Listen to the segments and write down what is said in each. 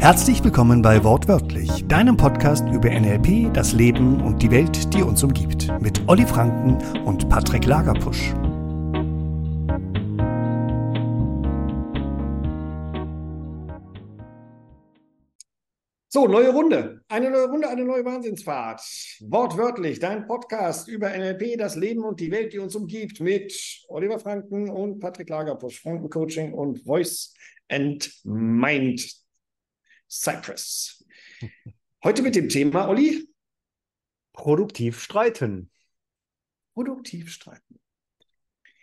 Herzlich willkommen bei Wortwörtlich, deinem Podcast über NLP, das Leben und die Welt, die uns umgibt, mit Olli Franken und Patrick Lagerpusch. So, neue Runde. Eine neue Runde, eine neue Wahnsinnsfahrt. Wortwörtlich, dein Podcast über NLP, das Leben und die Welt, die uns umgibt, mit Oliver Franken und Patrick Lagerpusch, Franken Coaching und Voice and Mind Cypress. Heute mit dem Thema, Olli? Produktiv streiten. Produktiv streiten.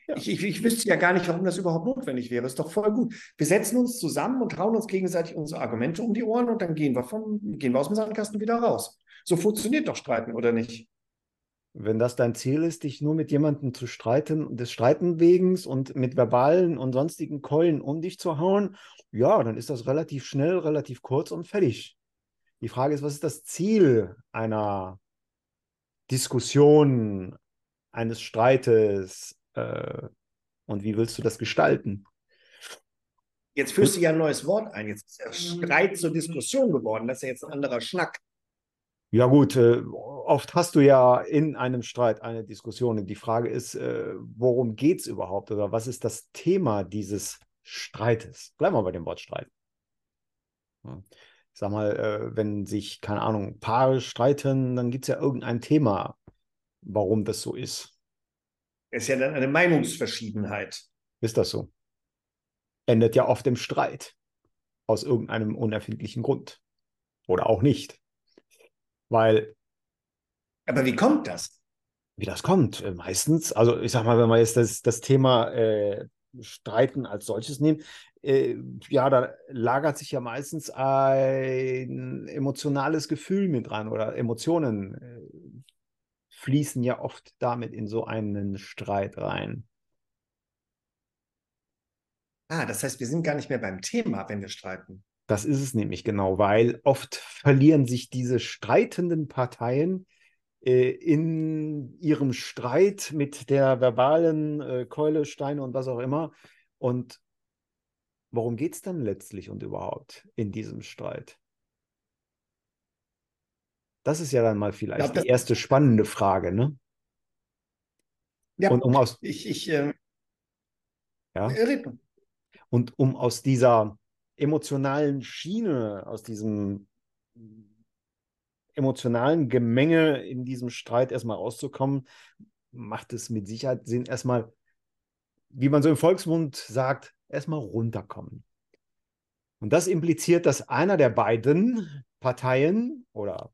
Ja. Ich, ich, ich, wüsste ja gar nicht, warum das überhaupt notwendig wäre. Ist doch voll gut. Wir setzen uns zusammen und hauen uns gegenseitig unsere Argumente um die Ohren und dann gehen wir, vom, gehen wir aus dem Sandkasten wieder raus. So funktioniert doch Streiten, oder nicht? Wenn das dein Ziel ist, dich nur mit jemandem zu streiten, des Streiten wegen und mit verbalen und sonstigen Keulen um dich zu hauen, ja, dann ist das relativ schnell, relativ kurz und fertig. Die Frage ist, was ist das Ziel einer Diskussion, eines Streites, äh, und wie willst du das gestalten? Jetzt führst du ja ein neues Wort ein. Jetzt ist ja Streit zur Diskussion geworden. Das ist ja jetzt ein anderer Schnack. Ja gut, äh, oft hast du ja in einem Streit eine Diskussion. Und die Frage ist, äh, worum geht es überhaupt oder was ist das Thema dieses Streites? Bleiben wir bei dem Wort Streit. Ja. Ich sag mal, äh, wenn sich, keine Ahnung, Paare streiten, dann gibt es ja irgendein Thema, warum das so ist. Es ist ja dann eine Meinungsverschiedenheit. Ist das so? Endet ja oft im Streit. Aus irgendeinem unerfindlichen Grund. Oder auch nicht. Weil. Aber wie kommt das? Wie das kommt? Äh, meistens, also ich sag mal, wenn wir jetzt das, das Thema äh, Streiten als solches nehmen, äh, ja, da lagert sich ja meistens ein emotionales Gefühl mit dran oder Emotionen äh, fließen ja oft damit in so einen Streit rein. Ah, das heißt, wir sind gar nicht mehr beim Thema, wenn wir streiten. Das ist es nämlich genau, weil oft verlieren sich diese streitenden Parteien äh, in ihrem Streit mit der verbalen äh, Keule, Steine und was auch immer. Und worum geht es dann letztlich und überhaupt in diesem Streit? Das ist ja dann mal vielleicht glaub, die erste spannende Frage, ne? Ja, und um aus, ich, ich äh, ja. Und um aus dieser emotionalen Schiene, aus diesem emotionalen Gemenge in diesem Streit erstmal rauszukommen, macht es mit Sicherheit Sinn, erstmal, wie man so im Volksmund sagt, erstmal runterkommen. Und das impliziert, dass einer der beiden Parteien oder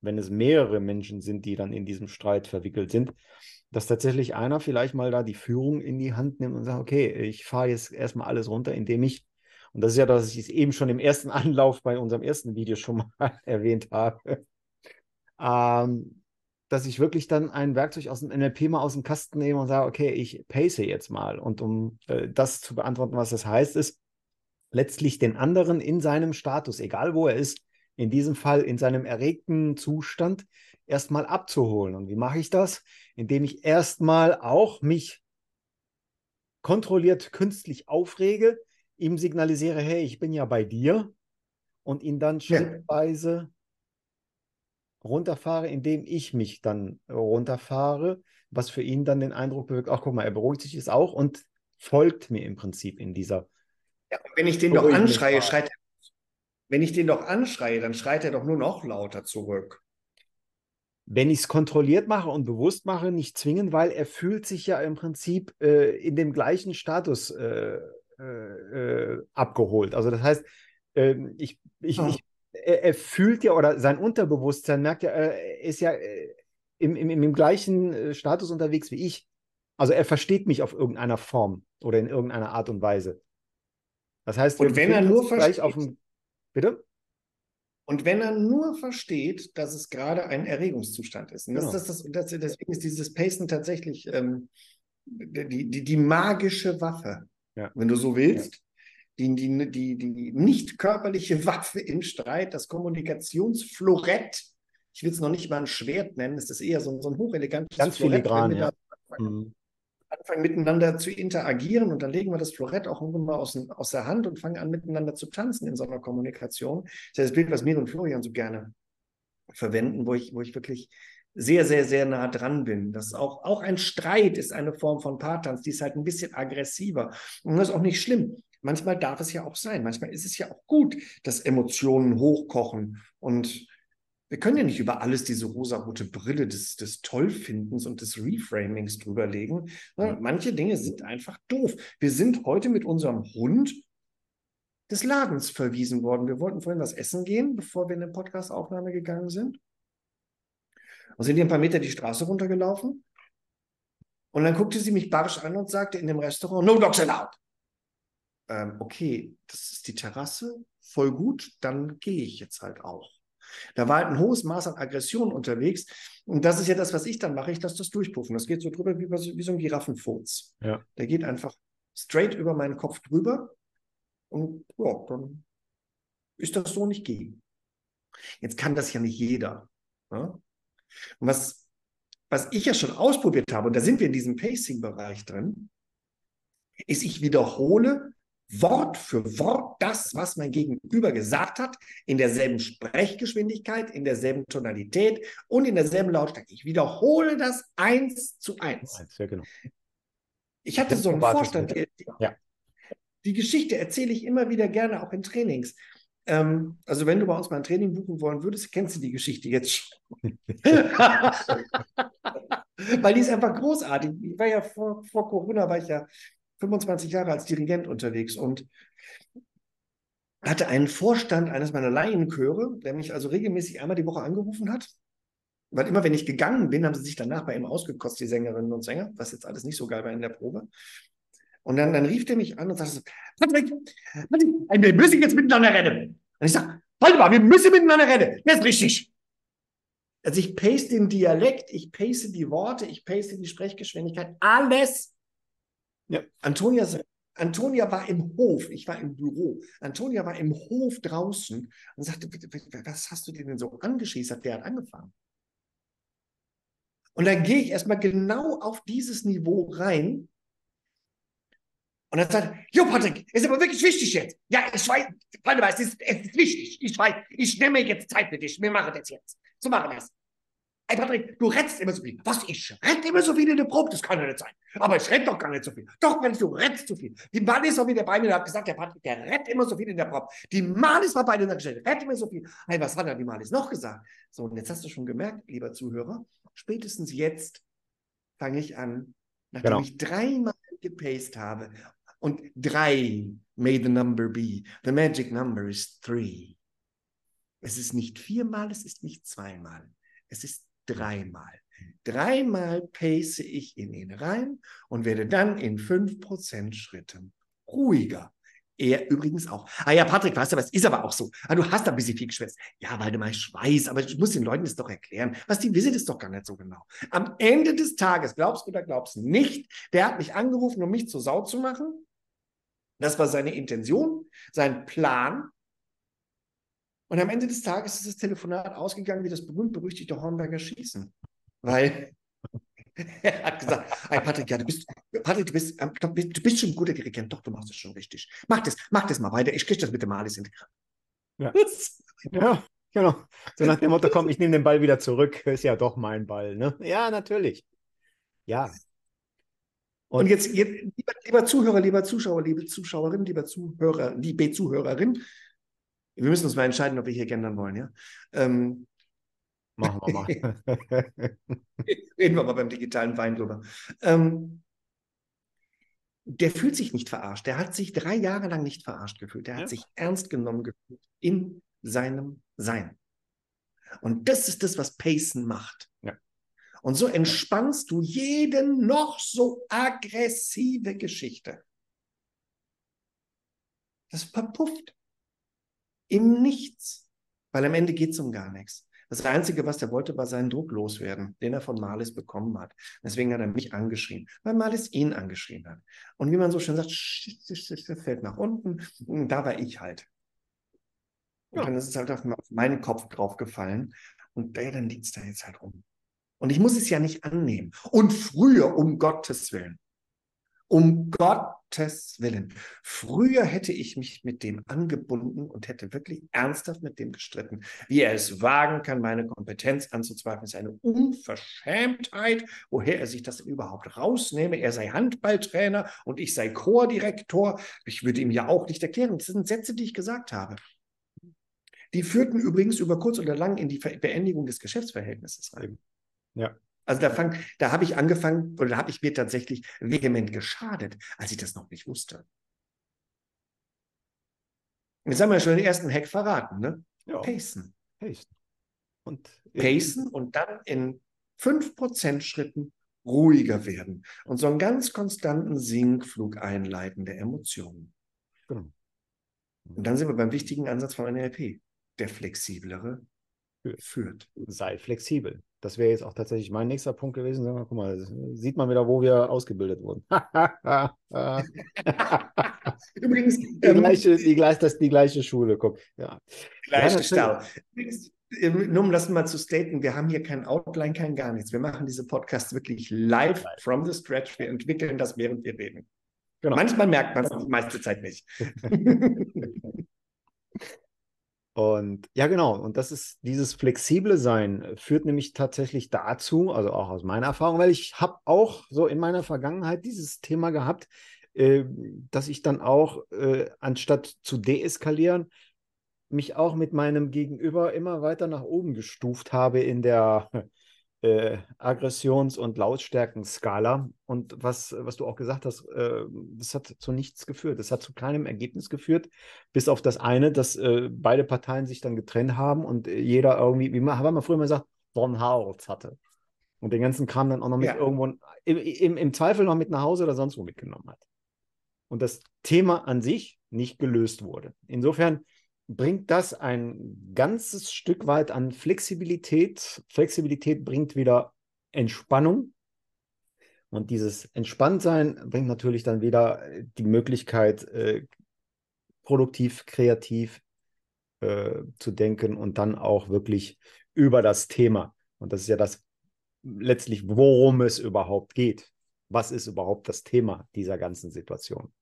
wenn es mehrere Menschen sind, die dann in diesem Streit verwickelt sind, dass tatsächlich einer vielleicht mal da die Führung in die Hand nimmt und sagt, okay, ich fahre jetzt erstmal alles runter, indem ich, und das ist ja, dass ich es eben schon im ersten Anlauf bei unserem ersten Video schon mal erwähnt habe, ähm, dass ich wirklich dann ein Werkzeug aus dem NLP mal aus dem Kasten nehme und sage, okay, ich pace jetzt mal. Und um äh, das zu beantworten, was das heißt, ist letztlich den anderen in seinem Status, egal wo er ist, in diesem Fall in seinem erregten Zustand, erstmal abzuholen. Und wie mache ich das? Indem ich erstmal auch mich kontrolliert künstlich aufrege, ihm signalisiere, hey, ich bin ja bei dir und ihn dann schrittweise ja. runterfahre, indem ich mich dann runterfahre, was für ihn dann den Eindruck bewirkt, ach guck mal, er beruhigt sich jetzt auch und folgt mir im Prinzip in dieser. Ja, wenn ich den doch anschreie, schreit er wenn ich den doch anschreie, dann schreit er doch nur noch lauter zurück. Wenn ich es kontrolliert mache und bewusst mache, nicht zwingen, weil er fühlt sich ja im Prinzip äh, in dem gleichen Status äh, äh, äh abgeholt. Also das heißt, ähm, ich, ich, oh. ich er, er, fühlt ja oder sein Unterbewusstsein merkt ja, er ist ja äh, im, im, im gleichen äh, Status unterwegs wie ich. Also er versteht mich auf irgendeiner Form oder in irgendeiner Art und Weise. Das heißt, und wenn er nur versteht, auf dem Bitte? Und wenn er nur versteht, dass es gerade ein Erregungszustand ist. Und das, genau. das, das, das, deswegen ist dieses Pacen tatsächlich ähm, die, die, die magische Waffe, ja. wenn du so willst. Ja. Die, die, die, die nicht körperliche Waffe im Streit, das Kommunikationsflorett. Ich will es noch nicht mal ein Schwert nennen, es ist eher so, so ein hochelegantes Ganz filigran, ja. Mhm. anfangen miteinander zu interagieren und dann legen wir das Florett auch irgendwann mal aus, aus der Hand und fangen an miteinander zu tanzen in so einer Kommunikation. Das ist das Bild, was mir und Florian so gerne verwenden, wo ich, wo ich wirklich sehr, sehr, sehr nah dran bin. Das auch, auch ein Streit ist eine Form von Paartanz, die ist halt ein bisschen aggressiver. Und das ist auch nicht schlimm. Manchmal darf es ja auch sein. Manchmal ist es ja auch gut, dass Emotionen hochkochen und wir können ja nicht über alles diese rosarote Brille des, des Tollfindens und des Reframings drüberlegen. Mhm. Manche Dinge sind einfach doof. Wir sind heute mit unserem Hund des Ladens verwiesen worden. Wir wollten vorhin was essen gehen, bevor wir in eine Podcastaufnahme gegangen sind. Und sind hier ein paar Meter die Straße runtergelaufen. Und dann guckte sie mich barsch an und sagte in dem Restaurant, no dogs allowed. Ähm, okay, das ist die Terrasse, voll gut, dann gehe ich jetzt halt auch. Da war halt ein hohes Maß an Aggression unterwegs. Und das ist ja das, was ich dann mache. Ich lasse das durchpuffen. Das geht so drüber wie, wie so ein Giraffenfurz. Ja. Der geht einfach straight über meinen Kopf drüber. Und ja, dann ist das so nicht gehen. Jetzt kann das ja nicht jeder. Ja? Und was, was ich ja schon ausprobiert habe, und da sind wir in diesem Pacing-Bereich drin, ist, ich wiederhole Wort für Wort das, was mein Gegenüber gesagt hat, in derselben Sprechgeschwindigkeit, in derselben Tonalität und in derselben Lautstärke. Ich wiederhole das eins zu eins. Ja, genau. Ich hatte so einen Vorstand. Die, ja. die Geschichte erzähle ich immer wieder gerne auch in Trainings. Ähm, also wenn du bei uns mal ein Training buchen wollen würdest, kennst du die Geschichte jetzt schon. Weil die ist einfach großartig. Ich war ja vor, vor Corona, war ich ja 25 Jahre als Dirigent unterwegs und hatte einen Vorstand eines meiner Laienchöre, der mich also regelmäßig einmal die Woche angerufen hat. Weil immer, wenn ich gegangen bin, haben sie sich danach bei ihm ausgekostet, die Sängerinnen und Sänger, was jetzt alles nicht so geil war in der Probe. Und dann, dann rief der mich an und sagte so, Patrick, Patrick, wir müssen jetzt miteinander rennen. Und ich sage, warte mal, wir müssen miteinander rennen. Das ist richtig. Also ich pace den Dialekt, ich pace die Worte, ich pace die Sprechgeschwindigkeit, alles ja. Antonia, Antonia war im Hof, ich war im Büro. Antonia war im Hof draußen und sagte, was hast du denn so angeschießt? Der hat angefangen. Und dann gehe ich erstmal genau auf dieses Niveau rein. Und dann sagt er, Jo, Patrick, ist aber wirklich wichtig jetzt. Ja, ich weiß, mal, es ist, es ist wichtig. Ich weiß, ich nehme jetzt Zeit für dich. Wir machen das jetzt. So machen wir es. Ey, Patrick, du rennst immer so viel. Was? Ich renn immer so viel in der Probe? Das kann ja nicht sein. Aber ich renn doch gar nicht so viel. Doch, wenn du rennst zu viel. Die Mann ist auch wieder bei mir und hat gesagt, der Patrick, der rennt immer so viel in der Probe. Die Malis war bei dir gestellt, rennt immer so viel. Hey, was hat er die Malis noch gesagt? So, und jetzt hast du schon gemerkt, lieber Zuhörer, spätestens jetzt fange ich an, nachdem genau. ich dreimal gepaced habe und drei may the number be. The magic number is three. Es ist nicht viermal, es ist nicht zweimal. Es ist dreimal. Dreimal pace ich in ihn rein und werde dann in 5% Schritten ruhiger. Er übrigens auch. Ah ja, Patrick, weißt du, was ist aber auch so. Ah, du hast ein bisschen viel geschwätzt. Ja, Waldemar, ich weiß, aber ich muss den Leuten das doch erklären. Was die wissen, ist doch gar nicht so genau. Am Ende des Tages, glaubst du oder glaubst du nicht, der hat mich angerufen, um mich zur Sau zu machen. Das war seine Intention, sein Plan. Und am Ende des Tages ist das Telefonat ausgegangen wie das berühmt-berüchtigte Hornberger Schießen. Weil er hat gesagt, hey Patrick, ja, du bist, Patrick, du bist, ähm, du bist schon ein guter Dirigent, doch, du machst es schon richtig. Mach das, mach das mal weiter, ich kriege das mit dem Malis in ja. ja, genau. So nach dem Motto, komm, ich nehme den Ball wieder zurück, ist ja doch mein Ball, ne? Ja, natürlich. Ja. Und, jetzt, jetzt lieber, lieber, Zuhörer, lieber Zuschauer, liebe Zuschauerin, lieber Zuhörer, liebe Zuhörerin, wir müssen uns mal entscheiden, ob wir hier gendern wollen, ja. Ähm, Machen wir mal. Reden wir mal beim digitalen Wein drüber. Ähm, der fühlt sich nicht verarscht. Der hat sich drei Jahre lang nicht verarscht gefühlt. Der hat ja. sich ernst genommen gefühlt in seinem Sein. Und das ist das, was Pacen macht. Ja. Und so entspannst du jede noch so aggressive Geschichte. Das verpufft im Nichts. Weil am Ende geht es um gar nichts. Das Einzige, was er wollte, war seinen Druck loswerden, den er von Malis bekommen hat. Deswegen hat er mich angeschrien, weil Malis ihn angeschrien hat. Und wie man so schön sagt, fällt nach unten. Und da war ich halt. Und ja. dann ist es halt auf meinen Kopf drauf gefallen. Und ja, dann liegt es da jetzt halt rum. Und ich muss es ja nicht annehmen. Und früher, um Gottes Willen. Um Gottes Willen. Früher hätte ich mich mit dem angebunden und hätte wirklich ernsthaft mit dem gestritten. Wie er es wagen kann, meine Kompetenz anzuzweifeln, ist eine Unverschämtheit, woher er sich das überhaupt rausnehme. Er sei Handballtrainer und ich sei Chordirektor. Ich würde ihm ja auch nicht erklären. Das sind Sätze, die ich gesagt habe. Die führten übrigens über kurz oder lang in die Beendigung des Geschäftsverhältnisses rein. Ja. Also da, fang, da habe ich angefangen oder da habe ich mir tatsächlich vehement geschadet, als ich das noch nicht wusste. Jetzt haben wir schon den ersten Hack verraten, ne? Ja. Pacen. Pacen. Und Pacen und dann in 5% Schritten ruhiger werden und so einen ganz konstanten Sinkflug einleiten der Emotionen. Genau. Und dann sind wir beim wichtigen Ansatz von NLP. Der flexiblere Führt. führt. sei flexibel. Das wäre jetzt auch tatsächlich mein nächster Punkt gewesen. Guck mal, sieht man wieder, wo wir ausgebildet wurden. Übrigens, die, ähm, gleiche, die, gleich, das, die gleiche Schule, guck. Ja. gleiche Ja, Stau. Übrigens, ähm, nur um das mal zu staten, wir haben hier kein Outline, kein gar nichts. Wir machen diese Podcasts wirklich live Live. from the scratch. Wir entwickeln das, während wir reden. Genau. Manchmal merkt man es, die meiste Zeit nicht. Und ja, genau. Und das ist dieses flexible Sein führt nämlich tatsächlich dazu, also auch aus meiner Erfahrung, weil ich habe auch so in meiner Vergangenheit dieses Thema gehabt, äh, dass ich dann auch, äh, anstatt zu deeskalieren, mich auch mit meinem Gegenüber immer weiter nach oben gestuft habe in der äh, Aggressions- und Lautstärkenskala. Und was, was du auch gesagt hast, äh, das hat zu nichts geführt. Das hat zu keinem Ergebnis geführt, bis auf das eine, dass äh, beide Parteien sich dann getrennt haben und äh, jeder irgendwie, wie man, haben wir früher mal gesagt, Von Hals hatte. Und den ganzen Kram dann auch noch mit Ja. irgendwo, im, im, im Zweifel noch mit nach Hause oder sonst wo mitgenommen hat. Und das Thema an sich nicht gelöst wurde. Insofern bringt das ein ganzes Stück weit an Flexibilität. Flexibilität bringt wieder Entspannung. Und dieses Entspanntsein bringt natürlich dann wieder äh, die Möglichkeit, äh, produktiv, kreativ äh, zu denken und dann auch wirklich über das Thema. Und das ist ja das letztlich, worum es überhaupt geht. Was ist überhaupt das Thema dieser ganzen Situation?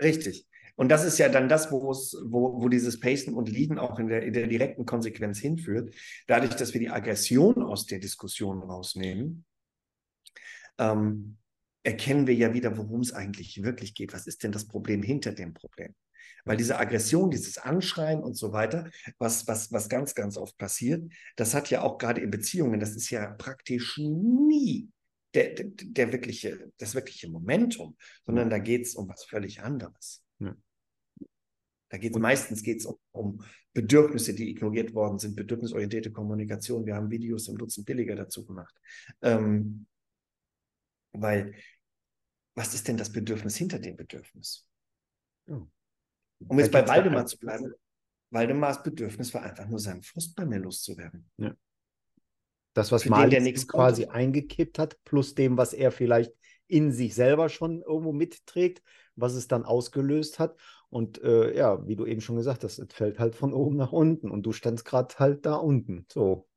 Richtig. Und das ist ja dann das, wo es, wo, wo dieses Pacen und Leaden auch in der, in der direkten Konsequenz hinführt. Dadurch, dass wir die Aggression aus der Diskussion rausnehmen, ähm, erkennen wir ja wieder, worum es eigentlich wirklich geht. Was ist denn das Problem hinter dem Problem? Weil diese Aggression, dieses Anschreien und so weiter, was, was, was ganz, ganz oft passiert, das hat ja auch gerade in Beziehungen, das ist ja praktisch nie der, der, der wirkliche, das wirkliche Momentum, sondern da geht es um was völlig anderes. Ja. Da geht es meistens geht's um, um Bedürfnisse, die ignoriert worden sind, bedürfnisorientierte Kommunikation. Wir haben Videos im Dutzend billiger dazu gemacht. Ähm, weil, was ist denn das Bedürfnis hinter dem Bedürfnis? Ja. Um jetzt bei geht's Waldemar zu bleiben, Waldemars Bedürfnis war einfach nur seinen Frust bei mir loszuwerden. Das, was Für den, Malik nichts quasi konnte. eingekippt hat, plus dem, was er vielleicht in sich selber schon irgendwo mitträgt, was es dann ausgelöst hat. Und äh, ja, wie du eben schon gesagt hast, es fällt halt von oben nach unten und du standst gerade halt da unten. So.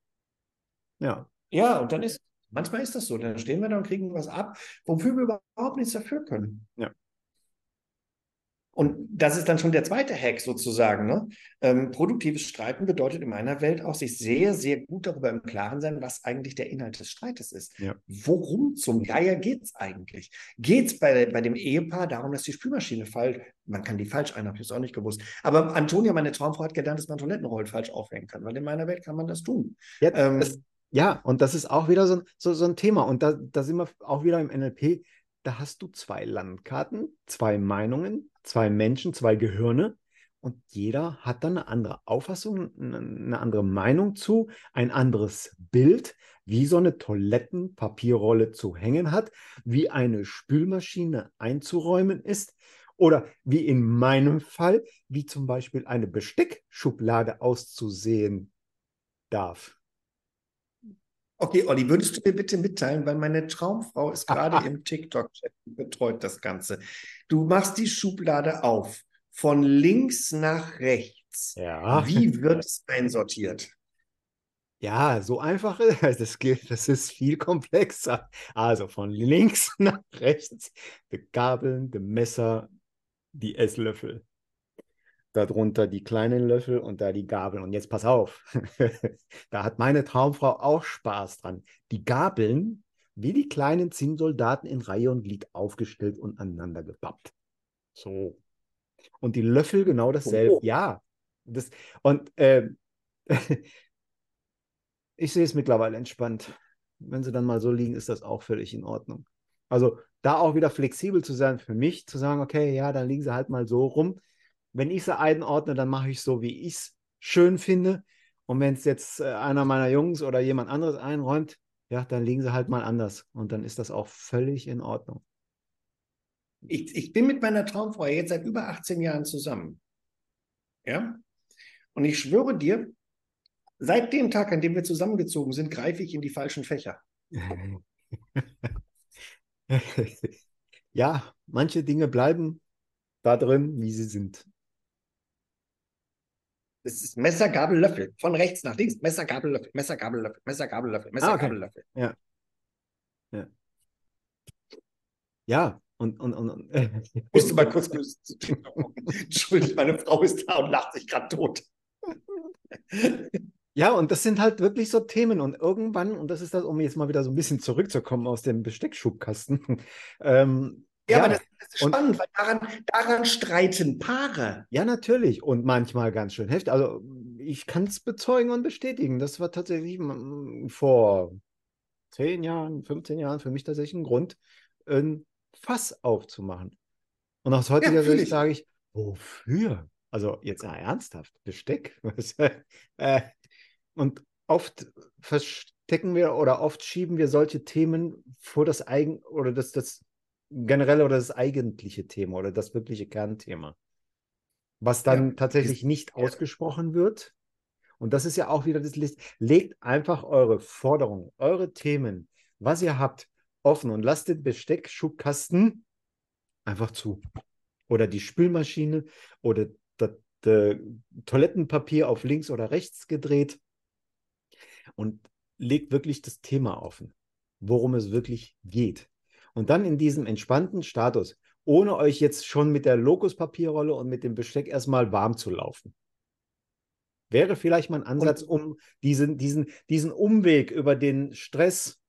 Ja. Ja, und dann ist, manchmal ist das so, dann stehen wir da und kriegen was ab, wofür wir überhaupt nichts dafür können. Ja. Und das ist dann schon der zweite Hack sozusagen. Ne? Ähm, produktives Streiten bedeutet in meiner Welt auch, sich sehr, sehr gut darüber im Klaren sein, was eigentlich der Inhalt des Streites ist. Ja. Worum zum Geier geht es eigentlich? Geht es bei, bei dem Ehepaar darum, dass die Spülmaschine falsch, man kann die falsch ein, habe ich jetzt auch nicht gewusst. Aber Antonia, meine Traumfrau, hat gelernt, dass man Toilettenrollen falsch aufhängen kann, weil in meiner Welt kann man das tun. Ja, Ähm, das, ja, und das ist auch wieder so, ein- so, so ein Thema. Und da, da sind wir auch wieder im NLP. Da hast du zwei Landkarten, zwei Meinungen, zwei Menschen, zwei Gehirne. Und jeder hat dann eine andere Auffassung, eine, andere Meinung zu, ein anderes Bild, wie so eine Toilettenpapierrolle zu hängen hat, wie eine Spülmaschine einzuräumen ist. Oder wie in meinem Fall, wie zum Beispiel eine Besteckschublade auszusehen darf. Okay, Olli, würdest du mir bitte mitteilen, weil meine Traumfrau ist gerade im TikTok-Chat und betreut das Ganze. Du machst die Schublade auf, von links nach rechts. Ja. Wie wird es einsortiert? Ja, so einfach ist das. Das ist viel komplexer. Also von links nach rechts die Gabeln, die Messer, die Esslöffel. Darunter die kleinen Löffel und da die Gabeln. Und jetzt pass auf. da hat meine Traumfrau auch Spaß dran. Die Gabeln wie die kleinen Zinnsoldaten in Reihe und Glied aufgestellt und aneinander gepappt. So. Und die Löffel genau dasselbe. Oh. Ja. Das, und äh, ich sehe es mittlerweile entspannt. Wenn sie dann mal so liegen, ist das auch völlig in Ordnung. Also da auch wieder flexibel zu sein für mich, zu sagen, okay, ja, dann liegen sie halt mal so rum. Wenn ich sie einordne, dann mache ich so, wie ich es schön finde. Und wenn es jetzt äh, einer meiner Jungs oder jemand anderes einräumt, ja, dann liegen sie halt mal anders. Und dann ist das auch völlig in Ordnung. Ich, ich bin mit meiner Traumfrau jetzt seit über 18 Jahren zusammen. Ja? Und ich schwöre dir, Seit dem Tag, an dem wir zusammengezogen sind, greife ich in die falschen Fächer. ja, manche Dinge bleiben da drin, wie sie sind. Es ist Messer, Gabel, Löffel. Von rechts nach links. Messer, Gabel, Löffel. Messer, Gabel, Löffel. Messer, Gabel, Löffel. Messer, ah, okay. Gabel, Löffel. Ja. Ja. Ja, und. und, und, und ich musste mal kurz. Entschuldigung, meine Frau ist da und lacht sich gerade tot. Ja, und das sind halt wirklich so Themen. Und irgendwann, und das ist das, um jetzt mal wieder so ein bisschen zurückzukommen aus dem Besteckschubkasten. Ähm, ja, ja, aber das, das ist spannend, und, weil daran, daran streiten Paare. Ja, natürlich. Und manchmal ganz schön heftig. Also ich kann es bezeugen und bestätigen. Das war tatsächlich vor zehn Jahren, 15 Jahren für mich tatsächlich ein Grund, ein Fass aufzumachen. Und aus heutiger ja, Sicht sage ich, wofür? Also jetzt ja, ernsthaft, Besteck? äh, und oft verstecken wir oder oft schieben wir solche Themen vor das eigen oder das, das generelle oder das eigentliche Thema oder das wirkliche Kernthema. Was dann ja, tatsächlich nicht ja. ausgesprochen wird. Und das ist ja auch wieder das List. Legt einfach eure Forderungen, eure Themen, was ihr habt, offen und lasst den Besteckschubkasten einfach zu. Oder die Spülmaschine oder das, das Toilettenpapier auf links oder rechts gedreht und legt wirklich das Thema offen, worum es wirklich geht. Und dann in diesem entspannten Status, ohne euch jetzt schon mit der Lokuspapierrolle und mit dem Besteck erstmal warm zu laufen. Wäre vielleicht mal ein Ansatz, um diesen, diesen, diesen Umweg über den Stress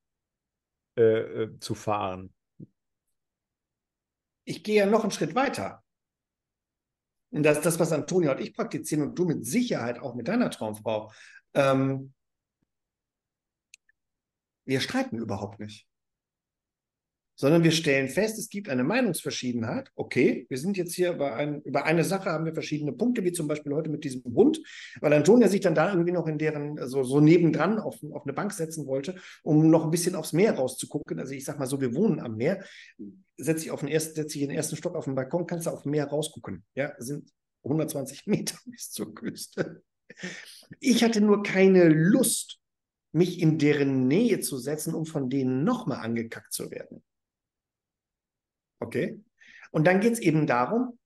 äh, äh, zu fahren. Ich gehe ja noch einen Schritt weiter. Und das ist das, was Antonia und ich praktizieren und du mit Sicherheit auch mit deiner Traumfrau. Ähm, wir streiten überhaupt nicht. Sondern wir stellen fest, es gibt eine Meinungsverschiedenheit. Okay, wir sind jetzt hier über, ein, über eine Sache, haben wir verschiedene Punkte, wie zum Beispiel heute mit diesem Hund, weil Antonia sich dann da irgendwie noch in deren, so, so nebendran auf, auf eine Bank setzen wollte, um noch ein bisschen aufs Meer rauszugucken. Also ich sag mal so, wir wohnen am Meer. Setze ich auf den ersten, setze ich den ersten Stock auf den Balkon, kannst du auf Meer rausgucken. Ja, sind 120 Meter bis zur Küste. Ich hatte nur keine Lust, mich in deren Nähe zu setzen, um von denen nochmal angekackt zu werden. Okay? Und dann geht es eben darum,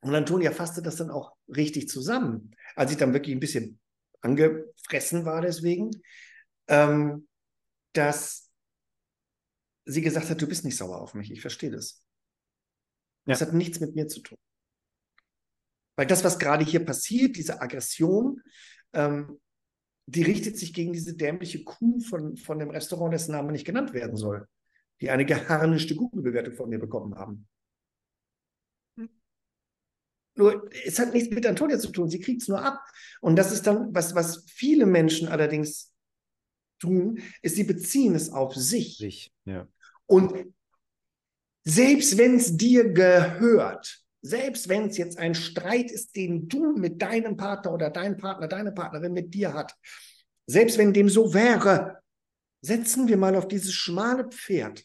und Antonia fasste das dann auch richtig zusammen, als ich dann wirklich ein bisschen angefressen war deswegen, ähm, dass sie gesagt hat, du bist nicht sauer auf mich, ich verstehe das. Ja. Das hat nichts mit mir zu tun. Weil das, was gerade hier passiert, diese Aggression, ähm, die richtet sich gegen diese dämliche Kuh von, von dem Restaurant, dessen Name nicht genannt werden soll, die eine geharnischte Google-Bewertung von mir bekommen haben. Hm. Nur, es hat nichts mit Antonia zu tun, sie kriegt es nur ab. Und das ist dann, was, was viele Menschen allerdings tun, ist, sie beziehen es auf sich. sich ja. Und selbst wenn es dir gehört, selbst wenn es jetzt ein Streit ist, den du mit deinem Partner oder dein Partner, deine Partnerin mit dir hat, selbst wenn dem so wäre, setzen wir mal auf dieses schmale Pferd,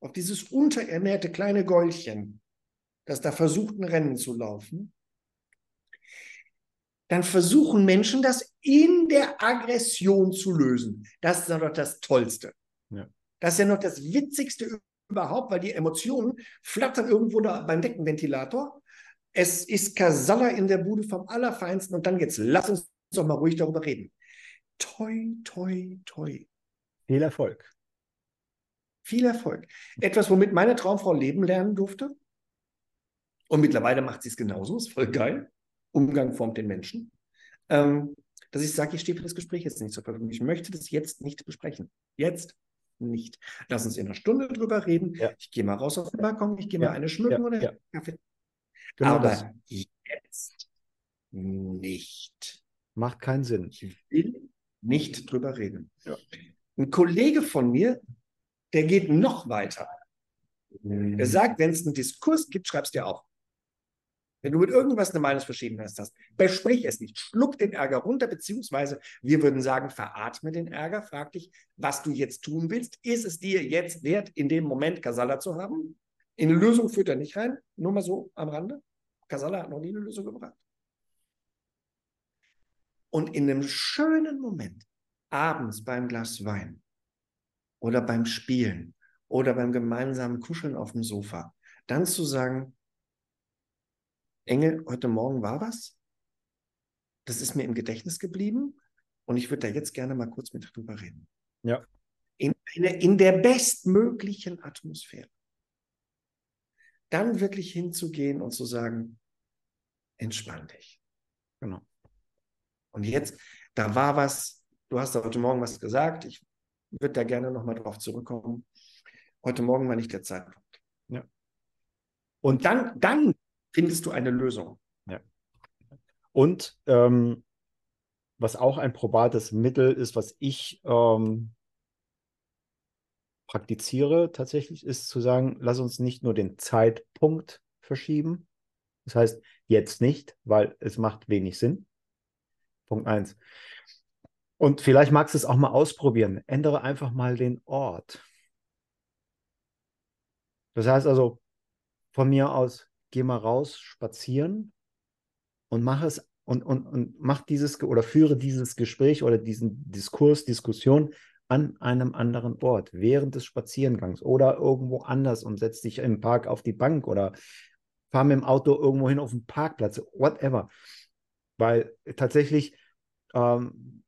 auf dieses unterernährte kleine Gäulchen, das da versucht, ein Rennen zu laufen, dann versuchen Menschen das in der Aggression zu lösen. Das ist doch das Tollste. Ja. Das ist ja noch das Witzigste überhaupt, weil die Emotionen flattern irgendwo da beim Deckenventilator. Es ist Kasala in der Bude vom Allerfeinsten und dann jetzt lass uns doch mal ruhig darüber reden. toi, toi, toi. Viel Erfolg. Viel Erfolg. Etwas, womit meine Traumfrau leben lernen durfte. Und mittlerweile macht sie es genauso, ist voll geil. Umgang formt den Menschen. Ähm, dass ich sage, ich stehe für das Gespräch jetzt nicht zur Verfügung. Ich möchte das jetzt nicht besprechen. Jetzt nicht. Lass uns in einer Stunde drüber reden. Ja. Ich gehe mal raus auf den Balkon, ich gehe Ja, mal eine schmücken ja, oder. Kaffee. Genau Aber das. jetzt nicht. Macht keinen Sinn. Ich will nicht drüber reden. Ja. Ein Kollege von mir, der geht noch weiter. Er sagt, wenn es einen Diskurs gibt, schreib's dir auf. Wenn du mit irgendwas eine Meinungsverschiedenheit hast, besprich es nicht. Schluck den Ärger runter, beziehungsweise wir würden sagen, veratme den Ärger, frag dich, was du jetzt tun willst. Ist es dir jetzt wert, in dem Moment Kasala zu haben? In eine Lösung führt er nicht rein, nur mal so am Rande. Kasala hat noch nie eine Lösung gebracht. Und in einem schönen Moment, abends beim Glas Wein oder beim Spielen oder beim gemeinsamen Kuscheln auf dem Sofa, dann zu sagen, Engel, heute Morgen war was. Das ist mir im Gedächtnis geblieben und ich würde da jetzt gerne mal kurz mit drüber reden. Ja. In, in, in der bestmöglichen Atmosphäre. Dann wirklich hinzugehen und zu sagen, entspann dich. Genau. Und jetzt, da war was, du hast heute Morgen was gesagt, ich würde da gerne nochmal drauf zurückkommen. Heute Morgen war nicht der Zeitpunkt. Ja. Und dann, dann findest du eine Lösung. Und ähm, was auch ein probates Mittel ist, was ich ähm, praktiziere tatsächlich, ist zu sagen, lass uns nicht nur den Zeitpunkt verschieben. Das heißt, jetzt nicht, weil es macht wenig Sinn. Punkt eins. Und vielleicht magst du es auch mal ausprobieren. Ändere einfach mal den Ort. Das heißt also, von mir aus, geh mal raus, spazieren und mach es und, und, und mach dieses oder führe dieses Gespräch oder diesen Diskurs, Diskussion an einem anderen Ort während des Spazierengangs oder irgendwo anders und setz dich im Park auf die Bank oder fahr mit dem Auto irgendwo hin auf den Parkplatz, whatever. Weil tatsächlich ähm,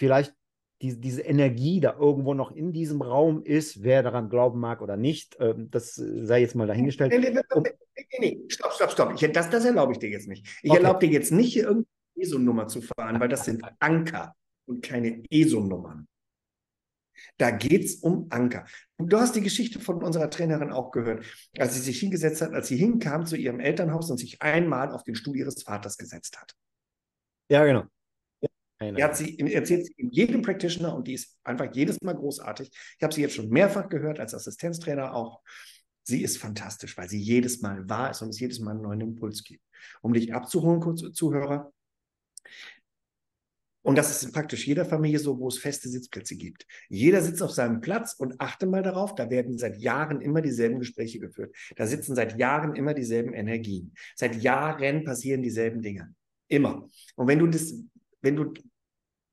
vielleicht die, diese Energie da irgendwo noch in diesem Raum ist, wer daran glauben mag oder nicht, ähm, das sei jetzt mal dahingestellt. Nee, nee, nee, nee, nee, stopp, stopp, stopp. Ich, das, das erlaube ich dir jetzt nicht. Ich Okay. erlaube dir jetzt nicht, hier irgendeine ESO-Nummer zu fahren, weil das sind Anker und keine ESO-Nummern. Da geht es um Anker. Und du hast die Geschichte von unserer Trainerin auch gehört, als sie sich hingesetzt hat, als sie hinkam zu ihrem Elternhaus und sich einmal auf den Stuhl ihres Vaters gesetzt hat. Ja, genau. Die hat sie, erzählt sie in jedem Practitioner und die ist einfach jedes Mal großartig. Ich habe sie jetzt schon mehrfach gehört, als Assistenztrainer auch. Sie ist fantastisch, weil sie jedes Mal wahr ist und es jedes Mal einen neuen Impuls gibt. Um dich abzuholen, kurz Zuhörer. Und das ist in praktisch jeder Familie so, wo es feste Sitzplätze gibt. Jeder sitzt auf seinem Platz und achte mal darauf, da werden seit Jahren immer dieselben Gespräche geführt. Da sitzen seit Jahren immer dieselben Energien. Seit Jahren passieren dieselben Dinge. Immer. Und wenn du das, wenn du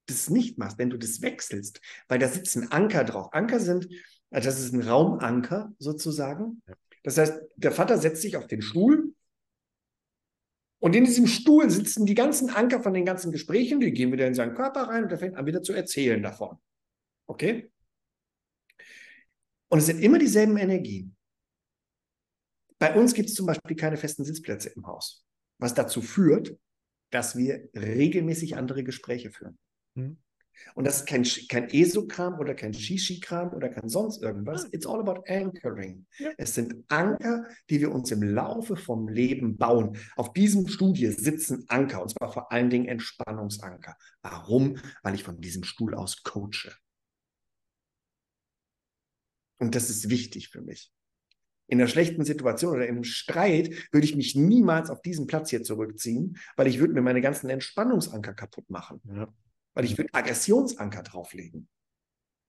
das nicht machst, wenn du das wechselst, weil da sitzt ein Anker drauf. Anker sind, also das ist ein Raumanker sozusagen. Das heißt, der Vater setzt sich auf den Stuhl und in diesem Stuhl sitzen die ganzen Anker von den ganzen Gesprächen, die gehen wieder in seinen Körper rein und er fängt an wieder zu erzählen davon. Okay? Und es sind immer dieselben Energien. Bei uns gibt es zum Beispiel keine festen Sitzplätze im Haus, was dazu führt, dass wir regelmäßig andere Gespräche führen. Mhm. Und das ist kein, kein ESO-Kram oder kein Shishi-Kram oder kein sonst irgendwas. It's all about anchoring. Ja. Es sind Anker, die wir uns im Laufe vom Leben bauen. Auf diesem Stuhl sitzen Anker und zwar vor allen Dingen Entspannungsanker. Warum? Weil ich von diesem Stuhl aus coache. Und das ist wichtig für mich. In einer schlechten Situation oder in einem Streit würde ich mich niemals auf diesen Platz hier zurückziehen, weil ich würde mir meine ganzen Entspannungsanker kaputt machen. Ja. Weil ich würde Aggressionsanker drauflegen.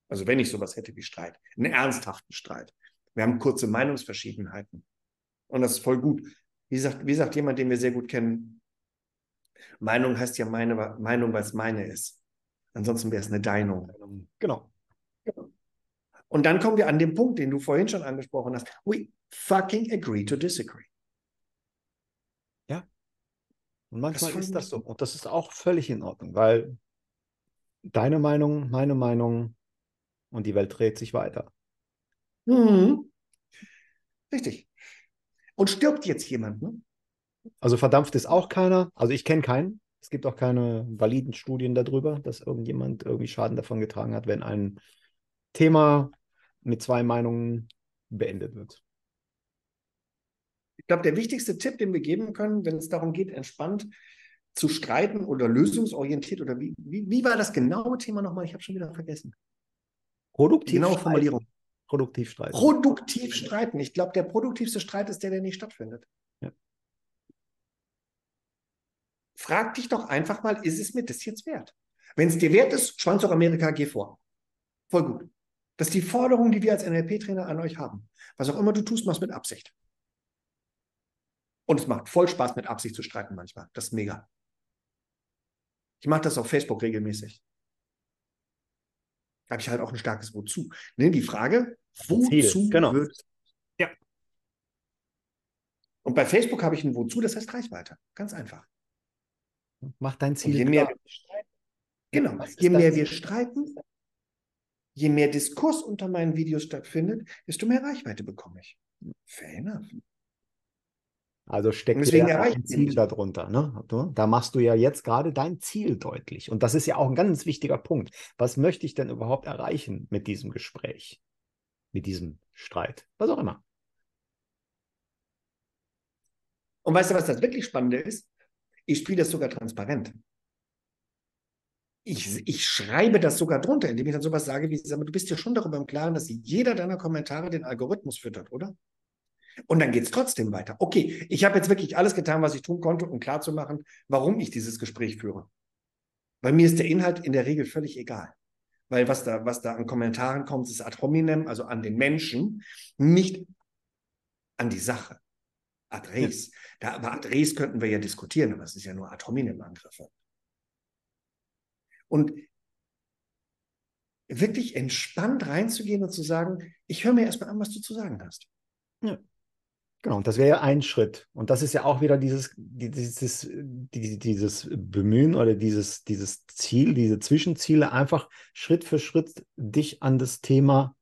Also wenn ich sowas hätte wie Streit, einen ernsthaften Streit. Wir haben kurze Meinungsverschiedenheiten. Und das ist voll gut. Wie sagt, wie sagt jemand, den wir sehr gut kennen, Meinung heißt ja meine Meinung, weil es meine ist. Ansonsten wäre es eine Deinung. Genau. Und dann kommen wir an den Punkt, den du vorhin schon angesprochen hast. We fucking agree to disagree. Und manchmal voll ist das so. Und das ist auch völlig in Ordnung, weil deine Meinung, meine Meinung und die Welt dreht sich weiter. Mhm. Richtig. Und stirbt jetzt jemand, ne? Also verdampft ist auch keiner. Also ich kenne keinen. Es gibt auch keine validen Studien darüber, dass irgendjemand irgendwie Schaden davon getragen hat, wenn ein Thema mit zwei Meinungen beendet wird. Ich glaube, der wichtigste Tipp, den wir geben können, wenn es darum geht, entspannt zu streiten oder lösungsorientiert oder wie, wie, wie war das genaue Thema nochmal? Ich habe schon wieder vergessen. Produktiv Genaue streiten. Formulierung. Produktiv streiten. Produktiv streiten. Ich glaube, der produktivste Streit ist der, der nicht stattfindet. Ja. Frag dich doch einfach mal, ist es mir das jetzt wert? Wenn es dir wert ist, Schwanz auch Amerika, geh vor. Voll gut. Das ist die Forderung, die wir als NLP-Trainer an euch haben. Was auch immer du tust, machst mit Absicht. Und es macht voll Spaß, mit Absicht zu streiten manchmal. Das ist mega. Ich mache das auf Facebook regelmäßig. Da habe ich halt auch ein starkes Wozu. Ne, die Frage, wozu genau. wird. Ja. Und bei Facebook habe ich ein Wozu, das heißt Reichweite. Ganz einfach. Mach dein Und Ziel. je mehr klar. wir streiten, genau, je mehr wir streiten, je mehr Diskurs unter meinen Videos stattfindet, desto mehr Reichweite bekomme ich. Fair enough. Also steckt deswegen ja ein Ziel darunter. Ne? Da machst du ja jetzt gerade dein Ziel deutlich. Und das ist ja auch ein ganz wichtiger Punkt. Was möchte ich denn überhaupt erreichen mit diesem Gespräch? Mit diesem Streit? Was auch immer. Und weißt du, was das wirklich Spannende ist? Ich spiele das sogar transparent. Ich, ich schreibe das sogar drunter, indem ich dann sowas sage wie, sag mal, du bist dir schon darüber im Klaren, dass jeder deiner Kommentare den Algorithmus füttert, oder? Und dann geht es trotzdem weiter. Okay, ich habe jetzt wirklich alles getan, was ich tun konnte, um klarzumachen, warum ich dieses Gespräch führe. Weil mir ist der Inhalt in der Regel völlig egal. Weil was da, was da an Kommentaren kommt, ist ad hominem, also an den Menschen, nicht an die Sache. Ad res. Da, aber ad res könnten wir ja diskutieren, aber es ist ja nur ad hominem Angriffe. Und wirklich entspannt reinzugehen und zu sagen, ich höre mir erstmal an, was du zu sagen hast. Genau, und das wäre ja ein Schritt. Und das ist ja auch wieder dieses, die- dieses, die- dieses Bemühen oder dieses, dieses Ziel, diese Zwischenziele, einfach Schritt für Schritt dich an das Thema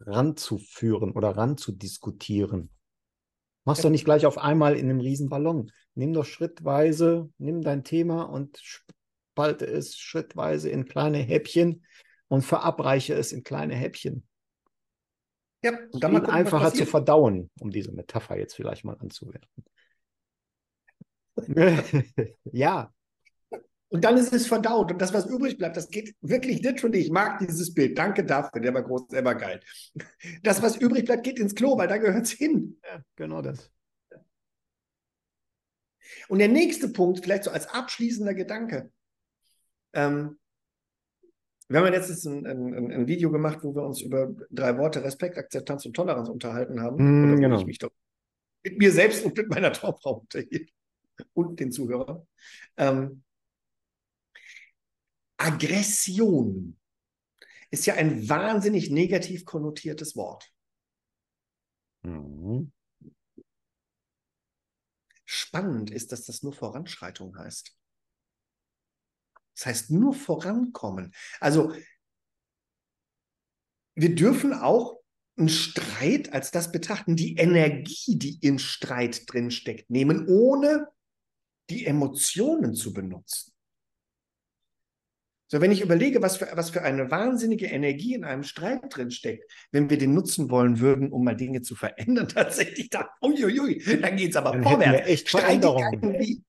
ranzuführen oder ranzudiskutieren. Machst doch nicht gleich auf einmal in einem riesen Ballon. Nimm doch schrittweise, nimm dein Thema und spalte es schrittweise in kleine Häppchen und verabreiche es in kleine Häppchen. Ja, und dann mal gucken, einfacher zu verdauen, um diese Metapher jetzt vielleicht mal anzuwenden. ja, Und dann ist es verdaut. Und das, was übrig bleibt, das geht wirklich literally. Ich mag dieses Bild. Danke dafür. Der war groß, der war geil. Das, was übrig bleibt, geht ins Klo, weil da gehört es hin. ja, genau das. Und der nächste Punkt, vielleicht so als abschließender Gedanke. Ähm, wir haben ja letztens ein, ein, ein Video gemacht, wo wir uns über drei Worte Respekt, Akzeptanz und Toleranz unterhalten haben. Mm, genau. ich mich doch mit mir selbst und mit meiner Traumfrau unterhielt. Und den Zuhörern. Ähm, Aggression ist ja ein wahnsinnig negativ konnotiertes Wort. Mhm. Spannend ist, dass das nur Voranschreitung heißt. Das heißt nur vorankommen. Also wir dürfen auch einen Streit als das betrachten, die Energie, die in Streit drin steckt, nehmen, ohne die Emotionen zu benutzen. So, wenn ich überlege, was für, was für eine wahnsinnige Energie in einem Streit drin steckt, wenn wir den nutzen wollen würden, um mal Dinge zu verändern, tatsächlich, dann, uiuiui, dann geht es aber Dann vorwärts. echt. Streitigkeiten wie.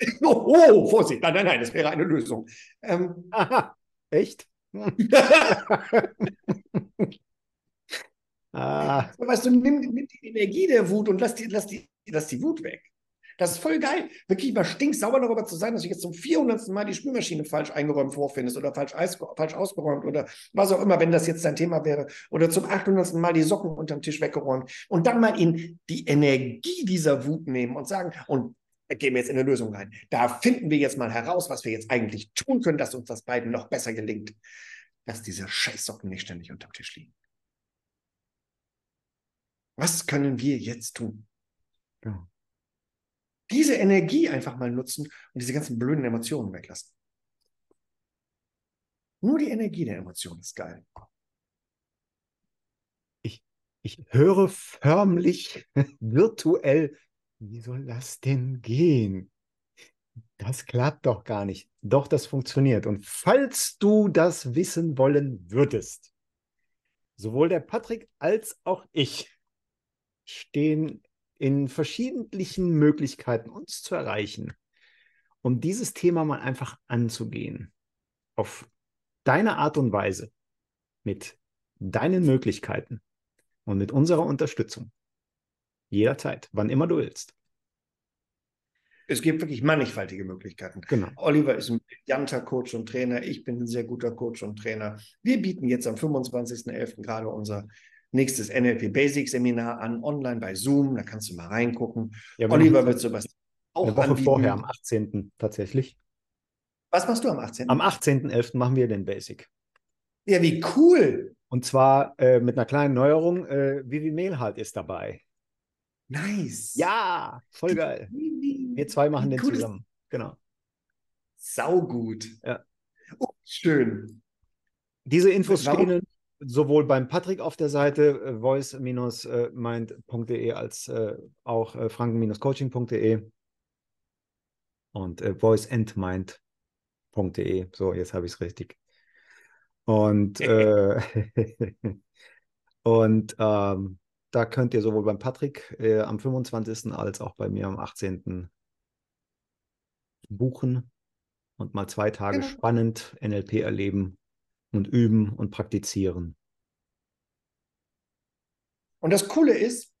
Oh, Vorsicht, nein, nein, nein, das wäre eine Lösung. Ähm, Aha, echt? ah, weißt du, nimm, nimm die Energie der Wut und lass die, lass, die, lass die Wut weg. Das ist voll geil. Wirklich mal stinksauer darüber zu sein, dass du jetzt zum 400. Mal die Spülmaschine falsch eingeräumt vorfindest oder falsch, eis, falsch ausgeräumt oder was auch immer, wenn das jetzt dein Thema wäre. Oder zum 800. Mal die Socken unterm Tisch weggeräumt. Und dann mal in die Energie dieser Wut nehmen und sagen, und gehen wir jetzt in eine Lösung rein. Da finden wir jetzt mal heraus, was wir jetzt eigentlich tun können, dass uns das beiden noch besser gelingt, dass diese Scheißsocken nicht ständig unterm Tisch liegen. Was können wir jetzt tun? ja. Diese Energie einfach mal nutzen und diese ganzen blöden Emotionen weglassen. Nur die Energie der Emotion ist geil. Ich, ich höre förmlich virtuell, wie soll das denn gehen? Das klappt doch gar nicht. Doch, das funktioniert. Und falls du das wissen wollen würdest, sowohl der Patrick als auch ich stehen in verschiedentlichen Möglichkeiten, uns zu erreichen, um dieses Thema mal einfach anzugehen. Auf deine Art und Weise, mit deinen Möglichkeiten und mit unserer Unterstützung. Jederzeit, wann immer du willst. Es gibt wirklich mannigfaltige Möglichkeiten. Genau. Oliver ist ein brillanter Coach und Trainer. Ich bin ein sehr guter Coach und Trainer. Wir bieten jetzt am 25.11. gerade unser nächstes NLP Basics Seminar an, online bei Zoom. Da kannst du mal reingucken. Ja, Oliver wird sowas auch Eine Woche anbieten. vorher, am 18. tatsächlich. Was machst du am 18.? Am 18.11. machen wir den Basic. Ja, wie cool. Und zwar äh, mit einer kleinen Neuerung. Äh, Vivi Mehlhardt ist dabei. Nice. Ja, voll geil. Wir zwei machen den zusammen. Genau. Saugut. Ja. Oh, schön. Diese Infos Warum? stehen sowohl beim Patrick auf der Seite äh, voice-mind.de als äh, auch äh, franken-coaching.de und äh, voiceandmind.de. So, jetzt habe ich es richtig. Und, und ähm, da könnt ihr sowohl beim Patrick äh, am 25. als auch bei mir am 18. buchen und mal zwei Tage genau. spannend NLP erleben und üben und praktizieren. Und das Coole ist,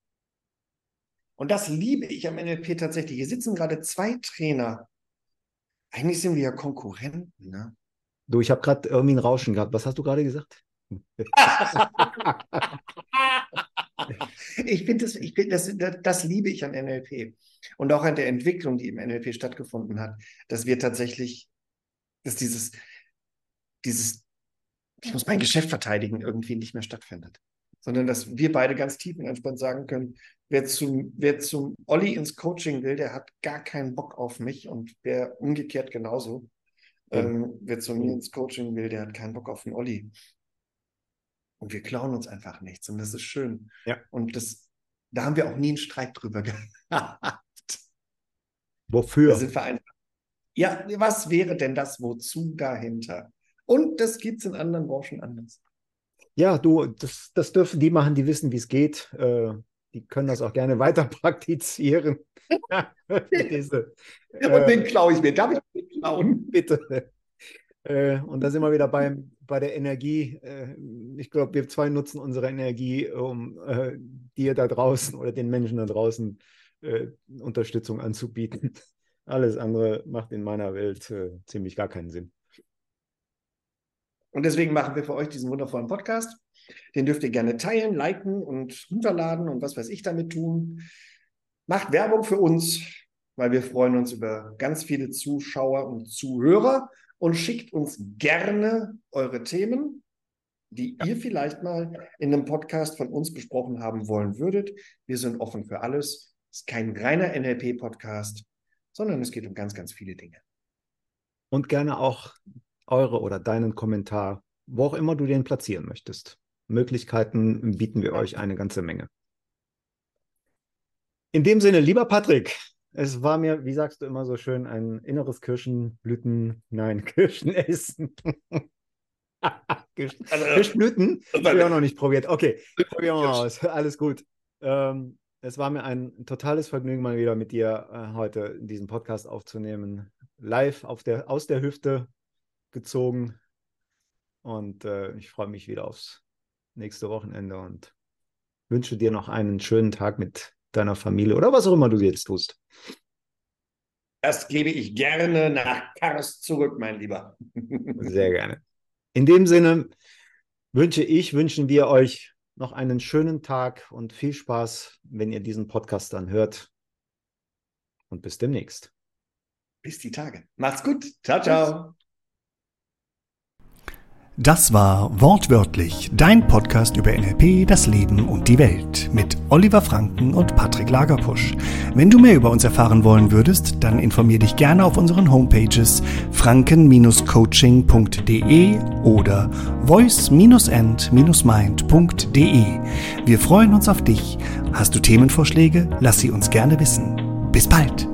und das liebe ich am NLP tatsächlich, hier sitzen gerade zwei Trainer. Eigentlich sind wir ja Konkurrenten, ne? Du, ich habe gerade irgendwie ein Rauschen gehabt. Was hast du gerade gesagt? ich finde das, ich das, das, das liebe ich an NLP und auch an der Entwicklung, die im NLP stattgefunden hat, dass wir tatsächlich, dass dieses, dieses, ich muss mein Geschäft verteidigen, irgendwie nicht mehr stattfindet. Sondern dass wir beide ganz tief und entspannt sagen können, wer zum, wer zum Olli ins Coaching will, der hat gar keinen Bock auf mich und wer umgekehrt genauso. Ähm, wer zu mir ins Coaching will, der hat keinen Bock auf den Olli. Und wir klauen uns einfach nichts. Und das ist schön. Ja. Und das, da haben wir auch nie einen Streit drüber gehabt. Wofür? Da sind wir einfach. Ja, was wäre denn das Wozu dahinter? Und das gibt es in anderen Branchen anders. Ja, du, das, das dürfen die machen, die wissen, wie es geht. Äh, die können das auch gerne weiter praktizieren. Diese, Und den klaue ich mir. Darf ich den klauen? Bitte. Äh, und da sind wir wieder beim, bei der Energie. Äh, ich glaube, wir zwei nutzen unsere Energie, um äh, dir da draußen oder den Menschen da draußen äh, Unterstützung anzubieten. Alles andere macht in meiner Welt äh, ziemlich gar keinen Sinn. Und deswegen machen wir für euch diesen wundervollen Podcast. Den dürft ihr gerne teilen, liken und runterladen und was weiß ich damit tun. Macht Werbung für uns, weil wir freuen uns über ganz viele Zuschauer und Zuhörer und schickt uns gerne eure Themen, die ihr vielleicht mal in einem Podcast von uns besprochen haben wollen würdet. Wir sind offen für alles. Es ist kein reiner NLP-Podcast, sondern es geht um ganz, ganz viele Dinge. Und gerne auch eure oder deinen Kommentar, wo auch immer du den platzieren möchtest. Möglichkeiten bieten wir euch eine ganze Menge. In dem Sinne, lieber Patrick, es war mir, wie sagst du immer so schön, ein inneres Kirschenblüten, nein, Kirschenessen. Kirsch, also, Kirschblüten? Habe ich auch noch nicht probiert. Okay, probieren wir mal aus. Alles gut. Ähm, es war mir ein totales Vergnügen, mal wieder mit dir äh, heute diesen Podcast aufzunehmen. Live auf der, aus der Hüfte gezogen. Und äh, ich freue mich wieder aufs nächste Wochenende und wünsche dir noch einen schönen Tag mit deiner Familie oder was auch immer du jetzt tust. Das gebe ich gerne nach Kars zurück, mein Lieber. Sehr gerne. In dem Sinne wünsche ich, wünschen wir euch noch einen schönen Tag und viel Spaß, wenn ihr diesen Podcast dann hört. Und bis demnächst. Bis die Tage. Macht's gut. Ciao, ciao. Das war Wortwörtlich, dein Podcast über NLP, das Leben und die Welt mit Oliver Franken und Patrick Lagerpusch. Wenn du mehr über uns erfahren wollen würdest, dann informier dich gerne auf unseren Homepages franken-coaching.de oder voice-end-mind.de. Wir freuen uns auf dich. Hast du Themenvorschläge? Lass sie uns gerne wissen. Bis bald!